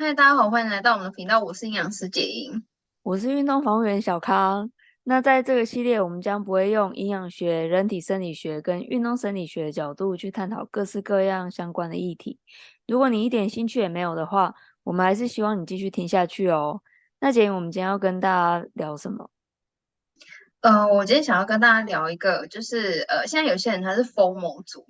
嗨，大家好，欢迎来到我们的频道。我是营养师杰英，我是运动防护员小康。那在这个系列，我们将不会用营养学、人体生理学跟运动生理学的角度去探讨各式各样相关的议题。如果你一点兴趣也没有的话，我们还是希望你继续听下去哦。那杰英，我们今天要跟大家聊什么？呃，我今天想要跟大家聊一个，就是呃，现在有些人他是 FOMO 族，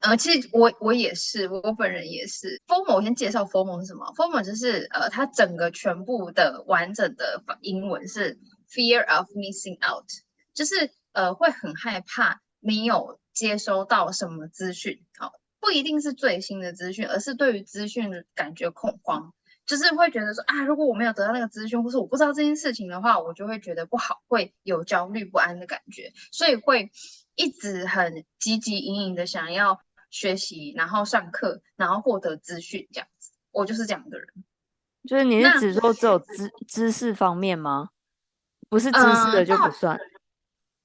呃，其实我我也是，我本人也是。FOMO 我先介绍 FOMO 是什么？FOMO 就是呃，它整个全部的完整的英文是 Fear of Missing Out，就是呃会很害怕没有接收到什么资讯，好，不一定是最新的资讯，而是对于资讯感觉恐慌。就是会觉得说啊，如果我没有得到那个资讯，或是我不知道这件事情的话，我就会觉得不好，会有焦虑不安的感觉，所以会一直很汲汲营营的想要学习，然后上课，然后获得资讯这样子。我就是这样的人。就是你是指说只有知知识方面吗？不是知识的就不算。呃、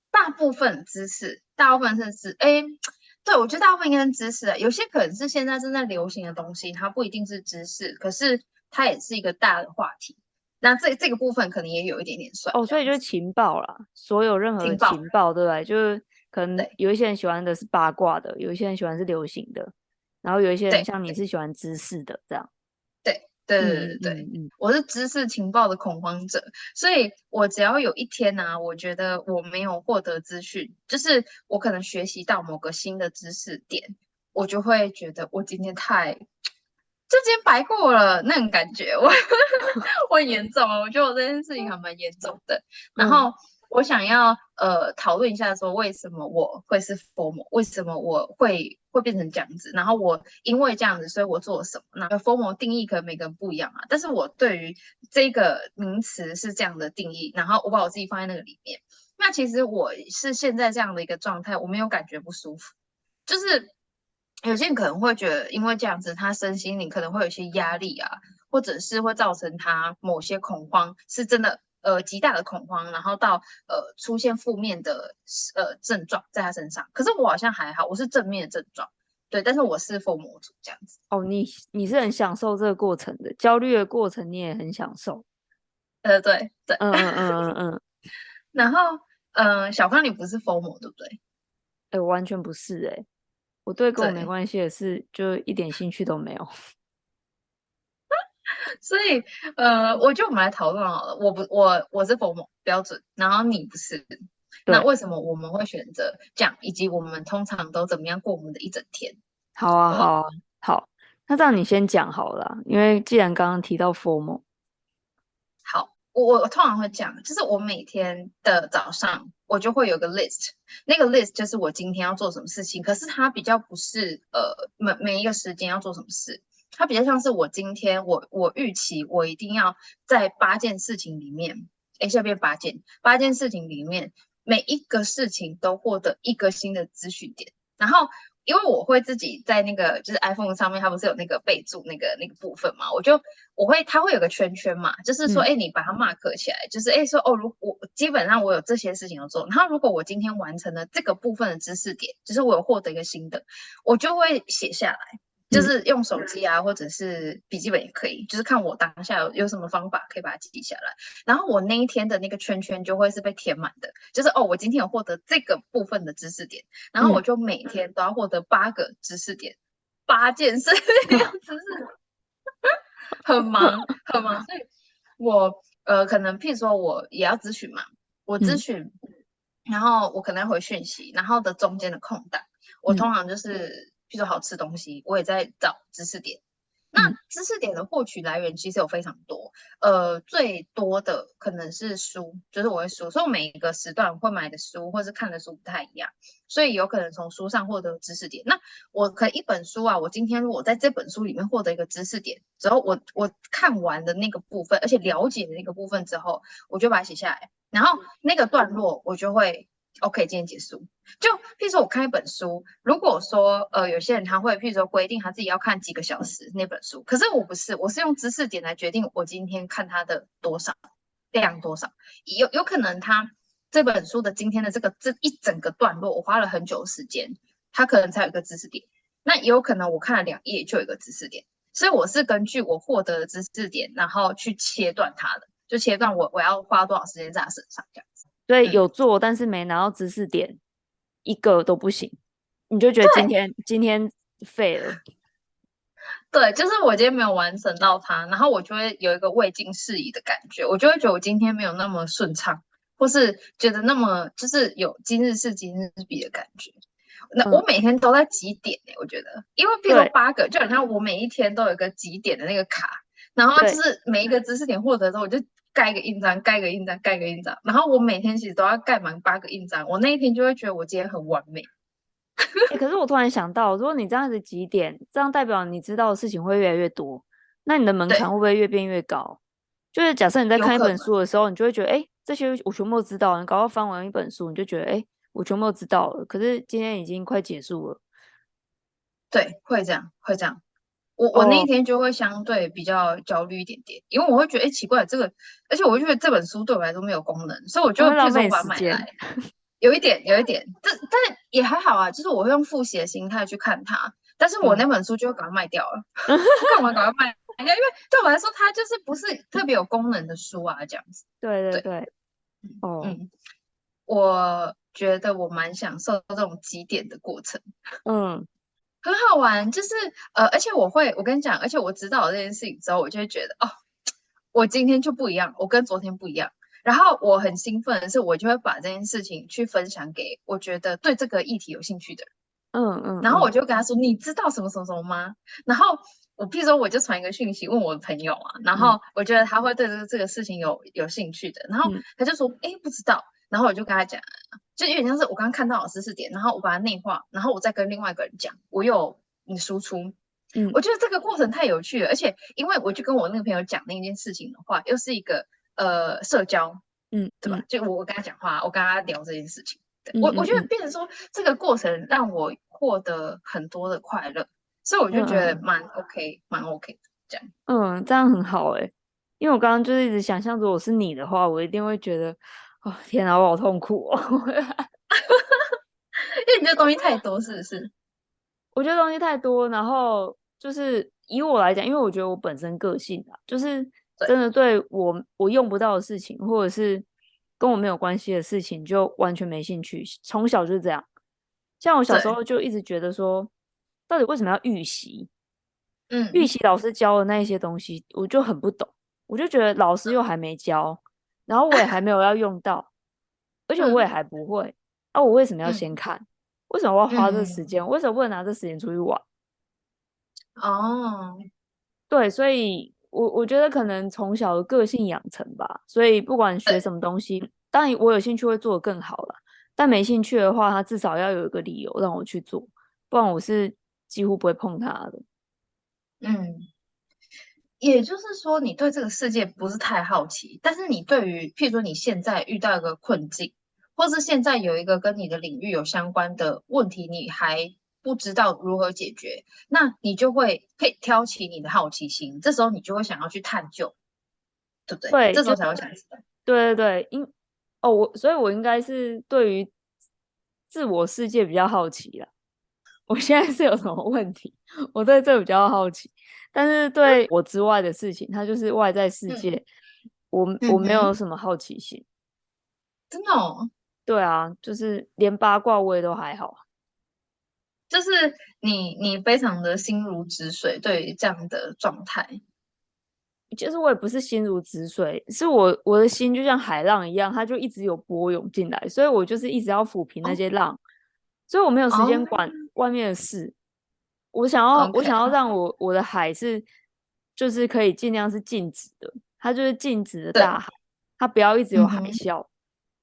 大，大部分知识，大部分是知，哎，对，我觉得大部分应该是知识的，有些可能是现在正在流行的东西，它不一定是知识，可是。它也是一个大的话题，那这这个部分可能也有一点点算哦，所以就是情报啦，所有任何情报，情报对不对？就是可能有一些人喜欢的是八卦的，有一些人喜欢是流行的，然后有一些人像你是喜欢知识的这样。对对对对对，嗯，我是知识情报的恐慌者，所以我只要有一天呢、啊，我觉得我没有获得资讯，就是我可能学习到某个新的知识点，我就会觉得我今天太。就今天白过了那种感觉，我 我很严重啊，我觉得我这件事情还蛮严重的。然后我想要呃讨论一下，说为什么我会是 FOMO，为什么我会会变成这样子？然后我因为这样子，所以我做了什么？那 FOMO 定义可能每个人不一样啊，但是我对于这个名词是这样的定义，然后我把我自己放在那个里面。那其实我是现在这样的一个状态，我没有感觉不舒服，就是。有些人可能会觉得，因为这样子，他身心灵可能会有一些压力啊，或者是会造成他某些恐慌，是真的呃极大的恐慌，然后到呃出现负面的呃症状在他身上。可是我好像还好，我是正面的症状，对，但是我是 FOMO 族这样子。哦，你你是很享受这个过程的，焦虑的过程你也很享受。呃，对对，嗯嗯嗯嗯嗯。然后呃，小康你不是 FOMO 对不对？哎、欸，我完全不是哎、欸。我对跟我没关系的事，就一点兴趣都没有。所以，呃，我就我们来讨论好了。我不，我我是 FOMO 标准，然后你不是。那为什么我们会选择这样？以及我们通常都怎么样过我们的一整天？好啊，好啊，好。那这样你先讲好了，因为既然刚刚提到 formal，好。我我通常会讲，就是我每天的早上，我就会有个 list，那个 list 就是我今天要做什么事情。可是它比较不是呃每每一个时间要做什么事，它比较像是我今天我我预期我一定要在八件事情里面，哎，下边八件八件事情里面，每一个事情都获得一个新的资讯点，然后。因为我会自己在那个就是 iPhone 上面，它不是有那个备注那个那个部分嘛？我就我会它会有个圈圈嘛，就是说，哎、嗯，你把它 mark 起来，就是哎说哦，如果我基本上我有这些事情要做，然后如果我今天完成了这个部分的知识点，就是我有获得一个新的，我就会写下来。就是用手机啊，或者是笔记本也可以，就是看我当下有有什么方法可以把它记下来。然后我那一天的那个圈圈就会是被填满的，就是哦，我今天有获得这个部分的知识点，然后我就每天都要获得八个知识点，八件事情，知识，很忙 很忙。所以我呃，可能譬如说我也要咨询嘛，我咨询，然后我可能回讯息，然后的中间的空档，我通常就是。比如说好吃东西，我也在找知识点。那知识点的获取来源其实有非常多，呃，最多的可能是书，就是我会书，所以我每一个时段会买的书或是看的书不太一样，所以有可能从书上获得知识点。那我可以一本书啊，我今天如果在这本书里面获得一个知识点之后，我我看完的那个部分，而且了解的那个部分之后，我就把它写下来，然后那个段落我就会。OK，今天结束。就譬如说，我看一本书，如果说呃，有些人他会譬如说规定他自己要看几个小时那本书，可是我不是，我是用知识点来决定我今天看它的多少量多少。有有可能他这本书的今天的这个这一整个段落，我花了很久时间，他可能才有一个知识点。那也有可能我看了两页就有一个知识点。所以我是根据我获得的知识点，然后去切断它的，就切断我我要花多少时间在他身上这样。所以有做，但是没拿到知识点，一个都不行，你就觉得今天今天废了。对，就是我今天没有完成到它，然后我就会有一个未尽事宜的感觉，我就会觉得我今天没有那么顺畅，或是觉得那么就是有今日事今日毕的感觉。那我每天都在几点呢、欸，我觉得，因为比如说八个，就好像我每一天都有一个几点的那个卡，然后就是每一个知识点获得之后，我就盖一个印章，盖个印章，盖个印章，然后我每天其实都要盖满八个印章，我那一天就会觉得我今天很完美。欸、可是我突然想到，如果你这样子几点，这样代表你知道的事情会越来越多，那你的门槛会不会越变越高？就是假设你在看一本书的时候，你就会觉得，哎、欸，这些我全部都知道。你搞到翻完一本书，你就觉得，哎、欸，我全部都知道了。可是今天已经快结束了。对，会这样，会这样。我我那一天就会相对比较焦虑一点点，因为我会觉得，哎、欸，奇怪，这个，而且我就觉得这本书对我来说没有功能，所以我就会把它买来。有一点，有一点，但但也还好啊，就是我会用复习的心态去看它，但是我那本书就会把它卖掉了，干、嗯、嘛把它卖掉？因为对我来说，它就是不是特别有功能的书啊，这样子。对对对，对哦，嗯，我觉得我蛮享受这种集点的过程，嗯，很好玩，就是呃，而且我会，我跟你讲，而且我知道这件事情之后，我就会觉得，哦，我今天就不一样，我跟昨天不一样。然后我很兴奋的是，我就会把这件事情去分享给我觉得对这个议题有兴趣的人。嗯嗯。然后我就跟他说：“你知道什么什么什么吗？”然后我譬如说，我就传一个讯息问我的朋友啊，然后我觉得他会对这个这个事情有有兴趣的。然后他就说：“哎，不知道。”然后我就跟他讲，就有点像是我刚刚看到的知识点，然后我把它内化，然后我再跟另外一个人讲，我有你输出。嗯，我觉得这个过程太有趣了，而且因为我就跟我那个朋友讲那件事情的话，又是一个。呃，社交，嗯，对吧？嗯、就我跟他讲话，我跟他聊这件事情，对嗯、我我觉得变成说这个过程让我获得很多的快乐，所以我就觉得蛮 OK，蛮、嗯、OK 的这样。嗯，这样很好哎、欸，因为我刚刚就是一直想象，如果是你的话，我一定会觉得，哦天哪，我好痛苦哦。因为你这东西太多，是不是？我觉得东西太多，然后就是以我来讲，因为我觉得我本身个性啊，就是。真的对我我用不到的事情，或者是跟我没有关系的事情，就完全没兴趣。从小就是这样，像我小时候就一直觉得说，到底为什么要预习？嗯，预习老师教的那一些东西，我就很不懂。我就觉得老师又还没教，然后我也还 没有要用到，而且我也还不会。啊，我为什么要先看？为什么我要花这时间？为什么不能拿这时间出去玩？哦，对，所以。我我觉得可能从小的个性养成吧，所以不管学什么东西，当然我有兴趣会做得更好了。但没兴趣的话，他至少要有一个理由让我去做，不然我是几乎不会碰他的。嗯，也就是说，你对这个世界不是太好奇，但是你对于譬如说你现在遇到一个困境，或是现在有一个跟你的领域有相关的问题，你还。不知道如何解决，那你就会可以挑起你的好奇心，这时候你就会想要去探究，对不对？对，这时候才会想知道。对对对，因哦，我所以，我应该是对于自我世界比较好奇了。我现在是有什么问题？我对这比较好奇，但是对我之外的事情，它就是外在世界，嗯、我我没有什么好奇心。嗯、真的哦？对啊，就是连八卦我也都还好。就是你，你非常的心如止水，对于这样的状态，其实我也不是心如止水，是我我的心就像海浪一样，它就一直有波涌进来，所以我就是一直要抚平那些浪，哦、所以我没有时间管外面的事。哦、我想要，Okay. 我想要让我我的海是，就是可以尽量是静止的，它就是静止的大海，它不要一直有海啸。嗯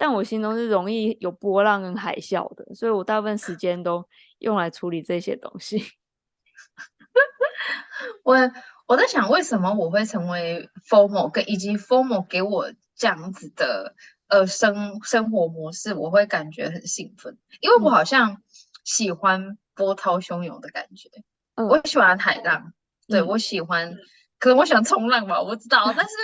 但我心中是容易有波浪跟海啸的，所以我大部分时间都用来处理这些东西。我我在想，为什么我会成为 formal，跟以及 formal 给我这样子的呃生生活模式，我会感觉很兴奋，因为我好像喜欢波涛汹涌的感觉。嗯、我喜欢海浪，对、嗯、我喜欢，可能我喜欢冲浪吧，我不知道。但是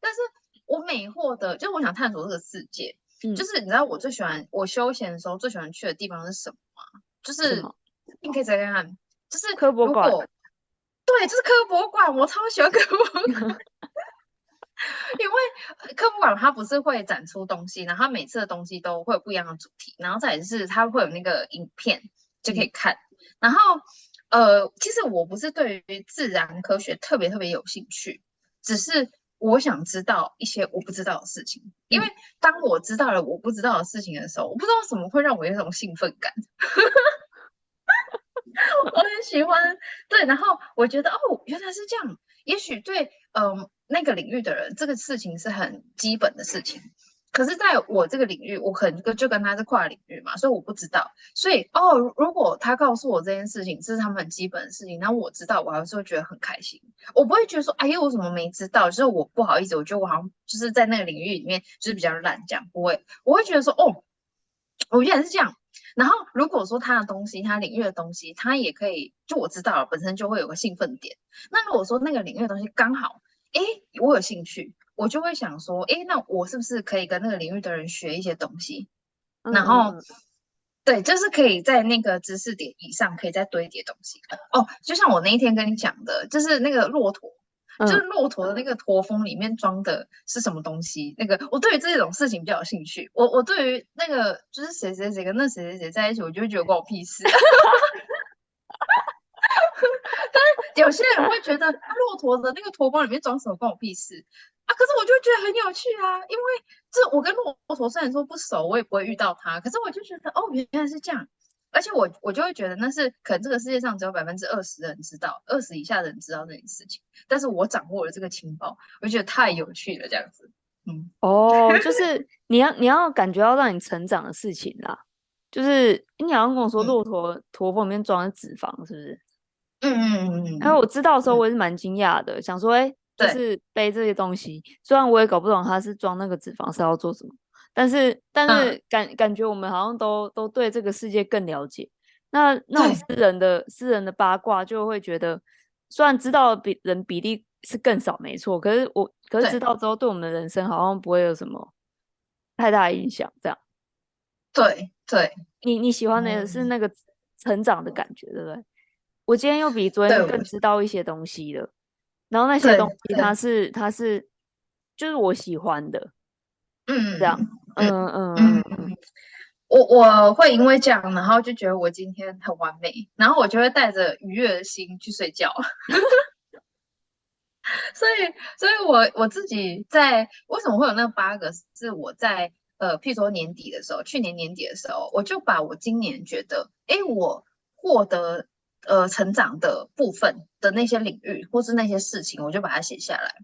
但是我每获得，就是我想探索这个世界。就是你知道我最喜欢我休闲的时候最喜欢去的地方是什么吗？就是你可以再看看，就是科博馆对，就是科博馆，我超喜欢科博馆，因为科博馆它不是会展出东西，然后它每次的东西都会有不一样的主题，然后再来是它会有那个影片就可以看，嗯、然后呃，其实我不是对于自然科学特别特别有兴趣，只是我想知道一些我不知道的事情，因为当我知道了我不知道的事情的时候，我不知道什么会让我有一种兴奋感。我很喜欢，对，然后我觉得哦，原来是这样。也许对，嗯、呃，那个领域的人，这个事情是很基本的事情。可是，在我这个领域，我可能就跟他是跨领域嘛，所以我不知道。所以，哦，如果他告诉我这件事情这是他们很基本的事情，那我知道，我还是会觉得很开心。我不会觉得说，哎呀，我怎么没知道？就是我不好意思，我觉得我好像就是在那个领域里面就是比较烂，这样不会。我会觉得说，哦，我原来是这样。然后如果说他的东西，他领域的东西，他也可以，就我知道了，本身就会有个兴奋点。那如果说那个领域的东西刚好，哎，我有兴趣，我就会想说，哎，那我是不是可以跟那个领域的人学一些东西？嗯、然后，对，就是可以在那个知识点以上，可以再堆叠东西。哦，就像我那一天跟你讲的，就是那个骆驼。就是骆驼的那个驼峰里面装的是什么东西？那个我对于这种事情比较有兴趣。我我对于那个就是谁谁谁跟那谁谁谁在一起，我就会觉得关我屁事。但是有些人会觉得骆驼的那个驼峰里面装什么关我屁事啊？可是我就觉得很有趣啊，因为这我跟骆驼虽然说不熟，我也不会遇到他，可是我就觉得哦，原来是这样。而且我我就会觉得那是可能这个世界上只有百分之二十的人知道，二十以下的人知道这件事情。但是我掌握了这个情报，我就觉得太有趣了，这样子。嗯，哦，就是你要你要感觉到让你成长的事情啦。就是你好像跟我说骆驼驼峰里面装的脂肪，是不是？嗯嗯嗯嗯。然后我知道的时候，我也是蛮惊讶的，嗯、想说，哎、欸，就是背这些东西，虽然我也搞不懂他是装那个脂肪是要做什么。但是，但是感、嗯、感觉我们好像都都对这个世界更了解。那那种私人的私人的八卦，就会觉得，虽然知道比人比例是更少，没错。可是我可是知道之后，对我们的人生好像不会有什么太大的影响。这样，对对。你你喜欢的是那个成长的感觉，对不对？我今天又比昨天更知道一些东西了。然后那些东西，它是它是就是我喜欢的。嗯，这样，嗯嗯嗯嗯，我我会因为这样，然后就觉得我今天很完美，然后我就会带着愉悦的心去睡觉。所以，所以我我自己在为什么会有那八个？是我在呃，譬如说年底的时候，去年年底的时候，我就把我今年觉得，哎，我获得呃成长的部分的那些领域，或是那些事情，我就把它写下来。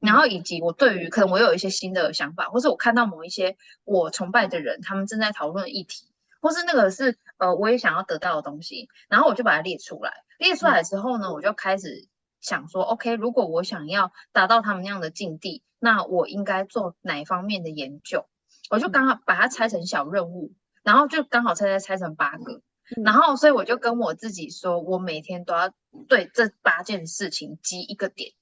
然后以及我对于可能我有一些新的想法，或是我看到某一些我崇拜的人，他们正在讨论的议题，或是那个是呃我也想要得到的东西，然后我就把它列出来。列出来之后呢，我就开始想说，OK，如果我想要达到他们那样的境地，那我应该做哪一方面的研究？我就刚好把它拆成小任务，然后就刚好拆拆拆成八个，然后所以我就跟我自己说，我每天都要对这八件事情积一个点。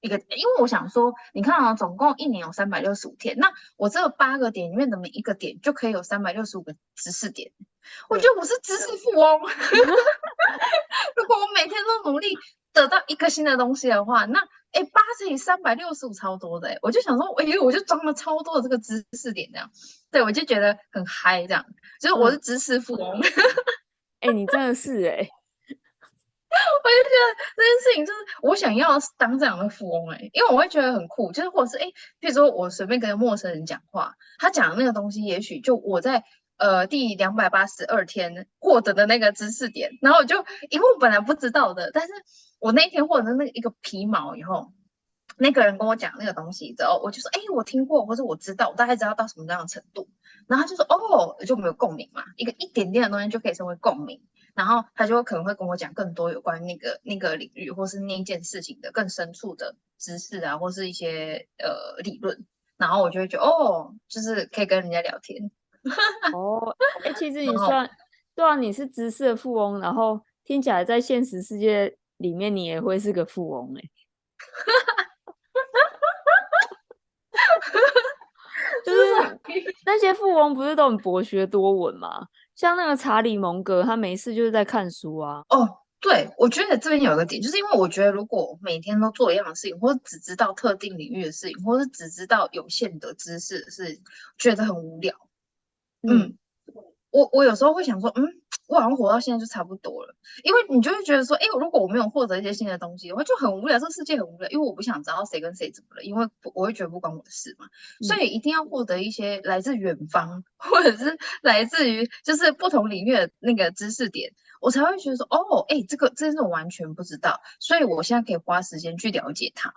一个，因为我想说，你看啊，总共一年有三百六十五天，那我这八个点里面的每一个点就可以有三百六十五个知识点。我觉得我是知识富翁。如果我每天都努力得到一个新的东西的话，那哎，八乘以三百六十五超多的哎，我就想说，哎，我就装了超多的这个知识点这样，对我就觉得很嗨这样，就是我是知识富翁。哎、嗯，你真的是哎。我就觉得这件事情就是我想要当这样的富翁哎、欸，因为我会觉得很酷，就是或者是哎，譬如说我随便跟陌生人讲话，他讲的那个东西，也许就我在呃第两百八十二天获得的那个知识点，然后我就因为我本来不知道的，但是我那一天获得那一个皮毛以后，那个人跟我讲那个东西之后，我就说哎，我听过或者我知道，我大概知道到什么样的程度，然后他就说哦，就没有共鸣嘛，一个一点点的东西就可以成为共鸣。然后他就可能会跟我讲更多有关那个那个领域或是那一件事情的更深处的知识啊，或是一些呃理论。然后我就会觉得哦，就是可以跟人家聊天。哦，哎，其实 你算对啊，你是知识的富翁，然后听起来在现实世界里面你也会是个富翁哎。就是那些富翁不是都很博学多闻吗？像那个查理蒙格，他没事就是在看书啊。哦，对，我觉得这边有一个点，就是因为我觉得如果每天都做一样的事情，或者只知道特定领域的事情，或者只知道有限的知识的事情，觉得很无聊。嗯。嗯我我有时候会想说，嗯，我好像活到现在就差不多了，因为你就会觉得说，哎，如果我没有获得一些新的东西的话，就很无聊，这个世界很无聊，因为我不想知道谁跟谁怎么了，因为我会觉得不关我的事嘛，所以一定要获得一些来自远方，或者是来自于就是不同领域的那个知识点，我才会觉得说，哦，哎，这个这是我完全不知道，所以我现在可以花时间去了解它，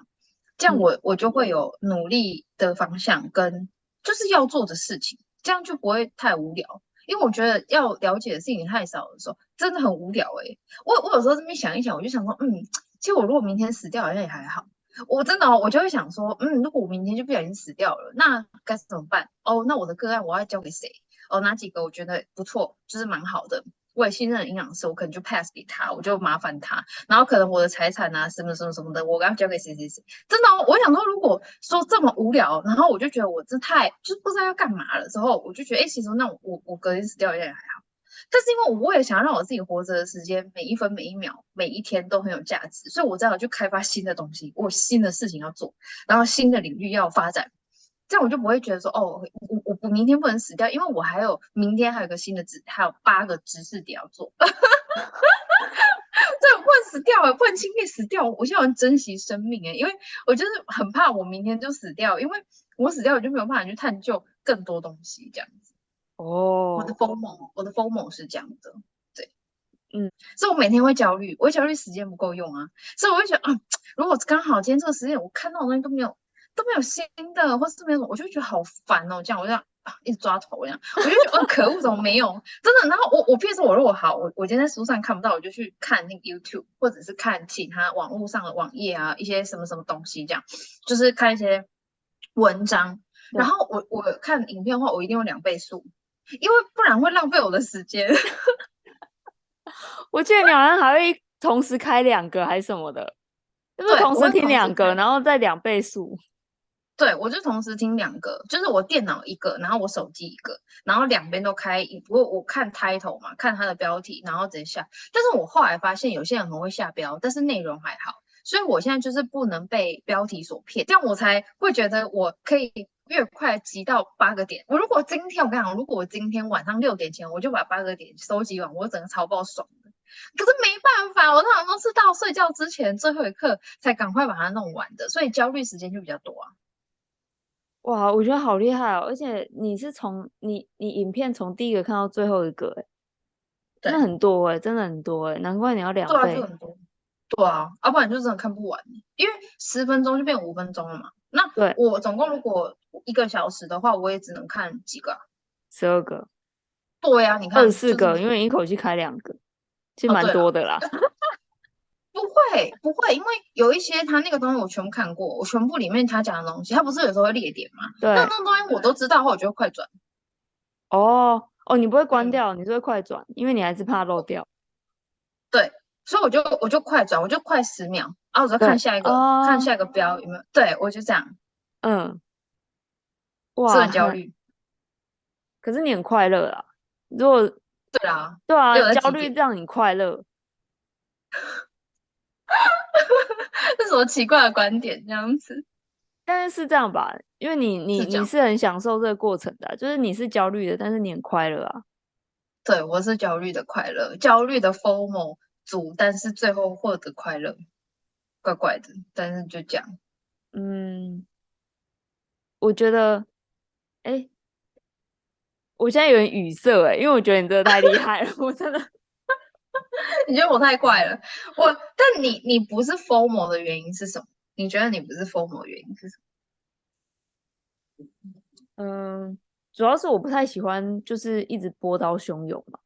这样我我就会有努力的方向跟就是要做的事情，这样就不会太无聊。因为我觉得要了解的事情太少的时候，真的很无聊诶、我我有时候这么想一想，我就想说，嗯，其实我如果明天死掉好像也还好。我真的哦，我就会想说，嗯，如果我明天就不小心死掉了，那该怎么办？哦，那我的个案我要交给谁？哦，哪几个我觉得不错，就是蛮好的。我也信任营养师，我可能就 pass 给他，我就麻烦他。然后可能我的财产啊，什么什么什么的，我刚交给谁谁谁。真的，我想说，如果说这么无聊，然后我就觉得我这太就是不知道要干嘛了。之后我就觉得，哎，其实那我我隔天死掉一下也还好。但是因为我也想要让我自己活着的时间，每一分每一秒每一天都很有价值，所以我只好去开发新的东西，我新的事情要做，然后新的领域要发展。这样我就不会觉得说，哦，我我我明天不能死掉，因为我还有明天还有个新的知，还有八个知识点要做。这不能死掉啊，不能轻易死掉。我现在很珍惜生命哎，因为我就是很怕我明天就死掉，因为我死掉我就没有办法去探究更多东西这样子。哦，我的 FOMO，我的 FOMO 是这样的，对，嗯，所以我每天会焦虑，我会焦虑时间不够用啊，所以我会觉得啊，如果刚好今天这个时间我看到的东西都没有。都没有新的，或是没有，我就觉得好烦哦。这样我就这样啊，一直抓头这样，我就觉得，哦，可恶，怎么没有？真的。然后我我譬如说，我如果好，我我今天在书上看不到，我就去看那个 YouTube，或者是看其他网络上的网页啊，一些什么什么东西这样，就是看一些文章。然后我我看影片的话，我一定用两倍速，因为不然会浪费我的时间。我记得你好像还会同时开两个还是什么的，就是同时听两个，然后再两倍速。对，我就同时听两个，就是我电脑一个，然后我手机一个，然后两边都开。不过我看 title 嘛，看它的标题，然后直接下。但是我后来发现有些人很会下标，但是内容还好，所以我现在就是不能被标题所骗，这样我才会觉得我可以越快集到八个点。我如果今天我跟你讲，如果我今天晚上六点前我就把八个点收集完，我整个超爆爽的。可是没办法，我通常都是到睡觉之前最后一刻才赶快把它弄完的，所以焦虑时间就比较多啊。哇，我觉得好厉害哦！而且你是从你你影片从第一个看到最后一个，哎，真的很多哎，真的很多哎，难怪你要两倍。对啊，很多。对啊，要不然就真的看不完，因为十分钟就变五分钟了嘛。那对我总共如果一个小时的话，我也只能看几个？十二个。对啊，你看。二十四个，因为你一口气开两个，其实蛮多的啦。哦不会不会，因为有一些他那个东西我全部看过，我全部里面他讲的东西，他不是有时候会列点吗？对，那那种东西我都知道的话，我就会快转。哦哦，你不会关掉，你是会快转，因为你还是怕漏掉。对，所以我就我就快转，我就快十秒，然啊，我就看下一个，看下一个标有没有？对，我就这样。嗯。哇。是很焦虑。可是你很快乐啊！如果对啊，对啊，焦虑让你快乐。这 是什么奇怪的观点？这样子，但是是这样吧？因为你你你是很享受这个过程的啊，就是你是焦虑的，但是你很快乐啊。对，我是焦虑的快乐，焦虑的 FOMO 组，但是最后获得快乐，怪怪的。但是就这样，嗯，我觉得，哎，我现在有点语塞哎，因为我觉得你真的太厉害了，我真的。你觉得我太怪了，我但你你不是 FOMO 的原因是什么？你觉得你不是 FOMO 的原因是什么？嗯，主要是我不太喜欢就是一直波涛汹涌嘛，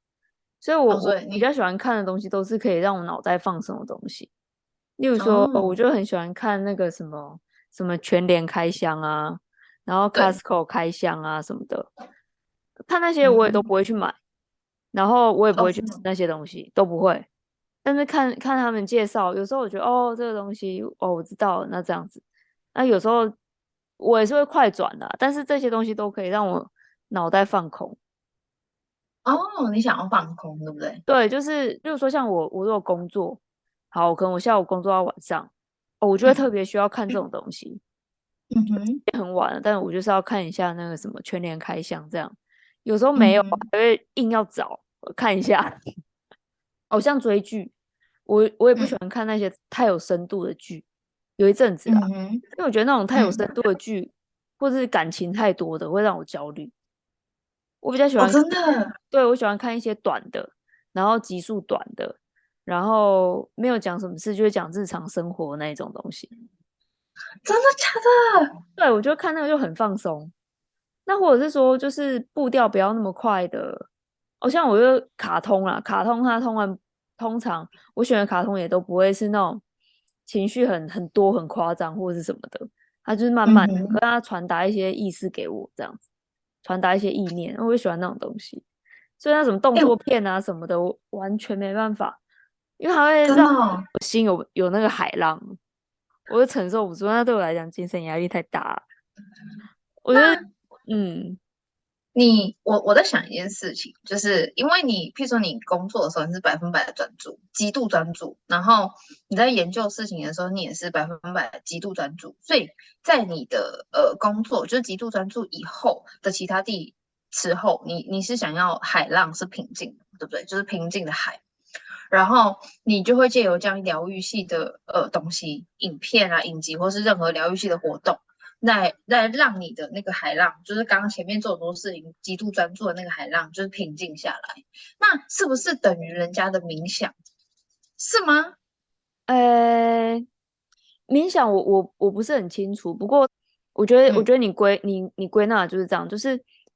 所以我、哦、所以我比较喜欢看的东西都是可以让我脑袋放松的东西。例如说，哦、我就很喜欢看那个什么什么全联开箱啊，然后 Costco 开箱啊什么的，看那些我也都不会去买。嗯然后我也不会去吃那些东西，oh, 都不会。但是看看他们介绍，有时候我觉得哦，这个东西哦，我知道了，那这样子。那有时候我也是会快转的，但是这些东西都可以让我脑袋放空。哦，你想要放空，对不对？对，就是，比如说像我，我如果工作，好，可能我下午工作到晚上，哦，我就会特别需要看这种东西。嗯哼，很晚了，但是我就是要看一下那个什么全联开箱这样。有时候没有，还会硬要找看一下。偶像追剧，我我也不喜欢看那些太有深度的剧。有一阵子啊，因为我觉得那种太有深度的剧，或者是感情太多的，会让我焦虑。我比较喜欢，真的，对，我喜欢看一些短的，然后集数短的，然后没有讲什么事，就是讲日常生活那一种东西。真的假的？对，我觉得看那个就很放松。那或者是说，就是步调不要那么快的，好像我就卡通啦，卡通它通常通常我选的卡通也都不会是那种情绪很很多很夸张或者是什么的，它就是慢慢的跟它传达一些意思给我这样子。传达一些意念，我就喜欢那种东西，所以那什么动作片啊什么的，欸、我完全没办法，因为它会让我心有有那个海浪，我就承受不住。那对我来讲，精神压力太大了。我觉得，嗯。你我我在想一件事情，就是因为你，譬如说你工作的时候你是百分百的专注，极度专注，然后你在研究事情的时候你也是百分百的极度专注，所以在你的呃工作就是极度专注以后的其他地时候，你你是想要海浪是平静的，对不对？就是平静的海，然后你就会借由这样疗愈系的呃东西，影片啊、影集或是任何疗愈系的活动。来来让你的那个海浪，就是刚刚前面做很多事情极度专注的那个海浪，就是平静下来。那是不是等于人家的冥想？是吗？呃，冥想我我我不是很清楚。不过我觉得，嗯、我觉得你归你你归纳就是这样，就是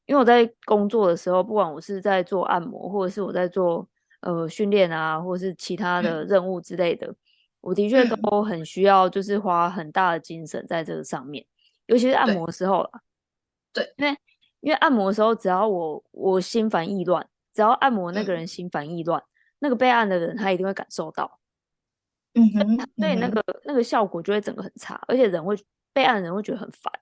因为我在工作的时候，不管我是在做按摩，或者是我在做呃训练啊，或者是其他的任务之类的，嗯、我的确都很需要，就是花很大的精神在这个上面。尤其是按摩的时候啦，对，因为因为按摩的时候，只要我我心烦意乱，只要按摩那个人心烦意乱，嗯、那个被按的人他一定会感受到，嗯哼，所以那个那个效果就会整个很差，而且人会被按的人会觉得很烦。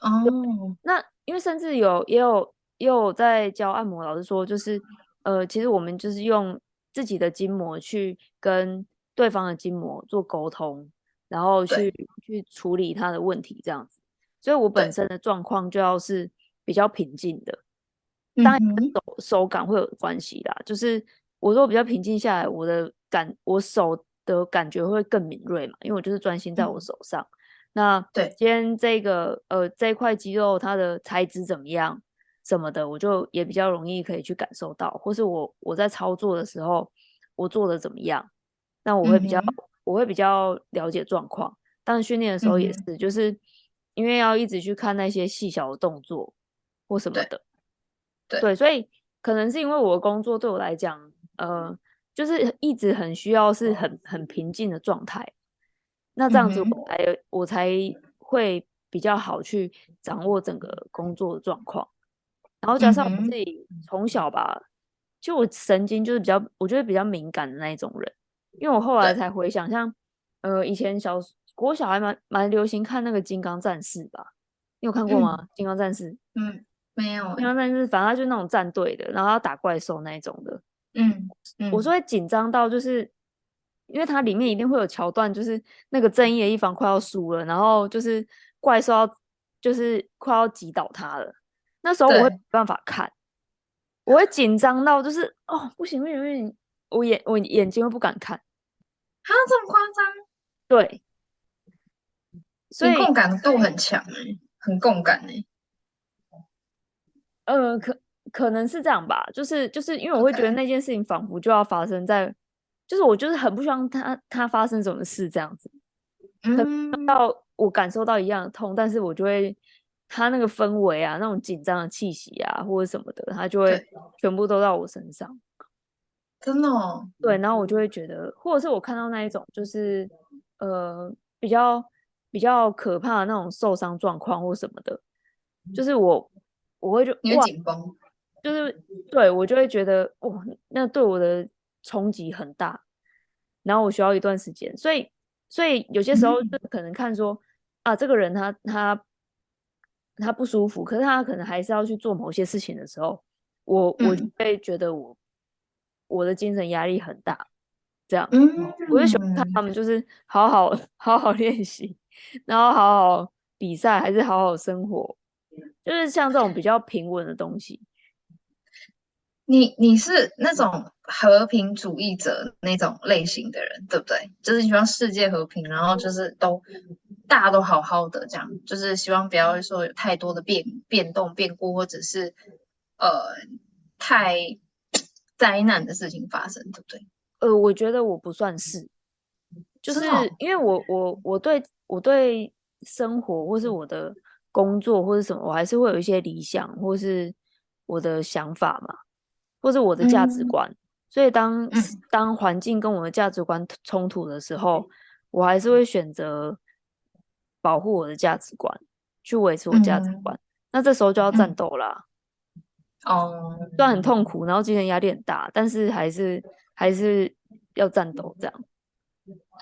哦，那因为甚至有也有也有在教按摩老师说，就是呃，其实我们就是用自己的筋膜去跟对方的筋膜做沟通。然后去去处理他的问题，这样子，所以我本身的状况就要是比较平静的，当然手手感会有关系啦。就是我如果比较平静下来，我的感我手的感觉会更敏锐嘛，因为我就是专心在我手上。那对，今天这个呃这一块肌肉它的材质怎么样什么的，我就也比较容易可以去感受到，或是我我在操作的时候我做的怎么样，那我会比较。我会比较了解状况，但是训练的时候也是，嗯、就是因为要一直去看那些细小的动作或什么的，对，对，对，所以可能是因为我的工作对我来讲，呃，就是一直很需要是很很平静的状态，那这样子我才、嗯、我才会比较好去掌握整个工作的状况，然后加上我自己从小吧，就我神经就是比较，我觉得比较敏感的那一种人。因为我后来才回想，像呃以前小国小还蛮蛮流行看那个《金刚战士》吧，你有看过吗？嗯《金刚战士》嗯，没有。金刚战士反正就是那种战队的，然后要打怪兽那一种的。嗯，嗯我说会紧张到就是，因为它里面一定会有桥段，就是那个正义的一方快要输了，然后就是怪兽要就是快要击倒他了，那时候我会没办法看，我会紧张到就是哦不行不行不行，我眼我眼睛会不敢看。他这么夸张？对，所以共感度很强哎、欸，很共感哎、欸。呃，可可能是这样吧，就是就是因为我会觉得那件事情仿佛就要发生在.就是我就是很不希望他他发生什么事这样子。嗯到我感受到一样的痛，但是我就会他那个氛围啊，那种紧张的气息啊，或者什么的，他就会全部都到我身上。真的哦，对，然后我就会觉得，或者是我看到那一种，就是呃比较比较可怕的那种受伤状况或什么的，就是我我会就你会紧绷，就是对我就会觉得哇，那对我的冲击很大，然后我需要一段时间，所以所以有些时候就可能看说、嗯、啊，这个人他他他不舒服，可是他可能还是要去做某些事情的时候，我我就会觉得我、嗯、我的精神压力很大，这样，嗯，我就喜欢看他们就是好好 好好练习，然后好好比赛，还是好好生活，就是像这种比较平稳的东西。你你是那种和平主义者那种类型的人，对不对？就是希望世界和平，然后就是都大家都好好的这样，就是希望不要说有太多的变变动变故，或者是呃太灾难的事情发生，对不对？呃，我觉得我不算是，就是因为我我我对我对生活或是我的工作或是什么，我还是会有一些理想或是我的想法嘛。或是我的价值观，嗯、所以当、嗯、当环境跟我的价值观冲突的时候，我还是会选择保护我的价值观，去维持我价值观。嗯、那这时候就要战斗啦。哦、嗯，虽然很痛苦，然后精神压力很大，但是还是还是要战斗这样。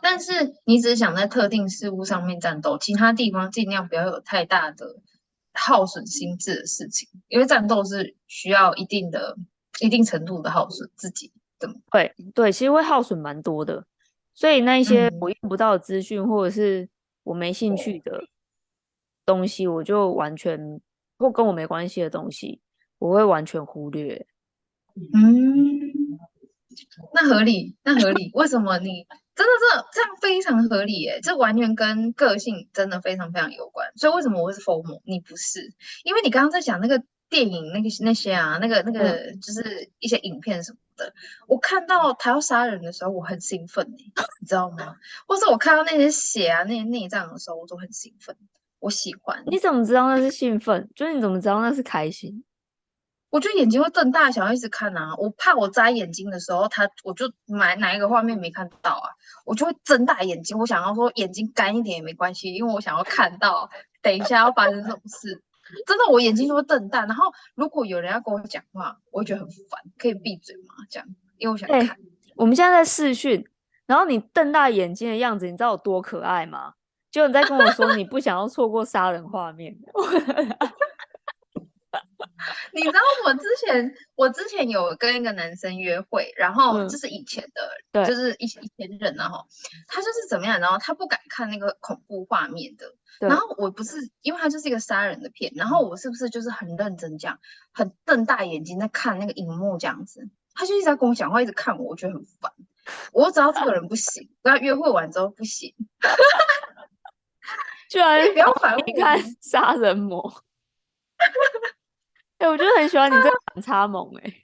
但是你只是想在特定事物上面战斗，其他地方尽量不要有太大的耗损心智的事情，因为战斗是需要一定的。一定程度的耗损自己的，对对，其实会耗损蛮多的，所以那一些我用不到的资讯，或者是我没兴趣的东西，我就完全或跟我没关系的东西，我会完全忽略。嗯，那合理，那合理。为什么你真的这这样非常合理？耶，这完全跟个性真的非常非常有关。所以为什么我会是 FOMO？你不是，因为你刚刚在讲那个。电影那个那些啊，那个那个就是一些影片什么的，嗯、我看到他要杀人的时候，我很兴奋，你知道吗？或者我看到那些血啊、那些内脏的时候，我都很兴奋，我喜欢。你怎么知道那是兴奋？就是你怎么知道那是开心？我就眼睛会瞪大，想要一直看啊。我怕我摘眼睛的时候，他我就买哪一个画面没看到啊，我就会睁大眼睛。我想要说眼睛干一点也没关系，因为我想要看到等一下要发生什么事。真的，我眼睛就会瞪大，然后如果有人要跟我讲话，我会觉得很烦，可以闭嘴吗？这样，因为我想看。欸，我们现在在视讯，然后你瞪大眼睛的样子，你知道有多可爱吗？就你在跟我说你不想要错过杀人画面。你知道我之前，我之前有跟一个男生约会，然后这是以前的，嗯、就是一一前人，然后他就是怎么样，然后他不敢看那个恐怖画面的，对然后我不是，因为他就是一个杀人的片，然后我是不是就是很认真这样，很瞪大眼睛在看那个荧幕这样子，他就一直在跟我讲话，一直看我，我觉得很烦，我知道这个人不行，跟他约会完之后不行，居然不要反我，你看杀人魔。哎、欸，我就很喜欢你这个反差萌哎、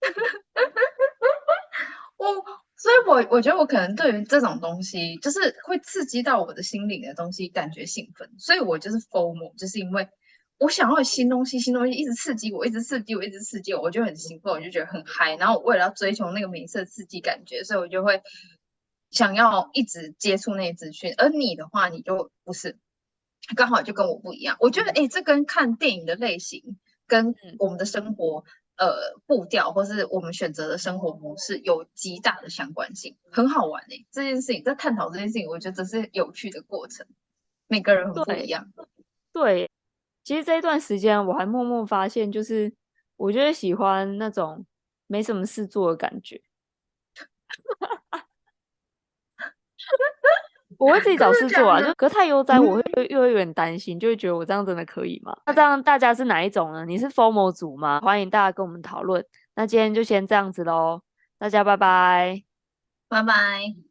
我所以我，我觉得我可能对于这种东西，就是会刺激到我的心灵的东西，感觉兴奋，所以我就是 FOMO，就是因为我想要新东西，新东西一直刺激我，一直刺激我，一直刺激我，我就很兴奋，我就觉得很嗨，然后我为了要追求那个名色刺激感觉，所以我就会想要一直接触那些资讯，而你的话，你就不是，刚好就跟我不一样，我觉得哎、这跟看电影的类型。跟我们的生活，呃，步调，或是我们选择的生活模式有极大的相关性，很好玩诶、欸。这件事情在探讨这件事情，我觉得这是有趣的过程。每个人很不一样。对，对，其实这一段时间我还默默发现，就是我觉得喜欢那种没什么事做的感觉。我会自己找事做啊，就隔太悠哉，我会又会有点担心，就会觉得我这样真的可以吗？那这样大家是哪一种呢？你是 formal 组吗？欢迎大家跟我们讨论。那今天就先这样子喽，大家拜拜，拜拜。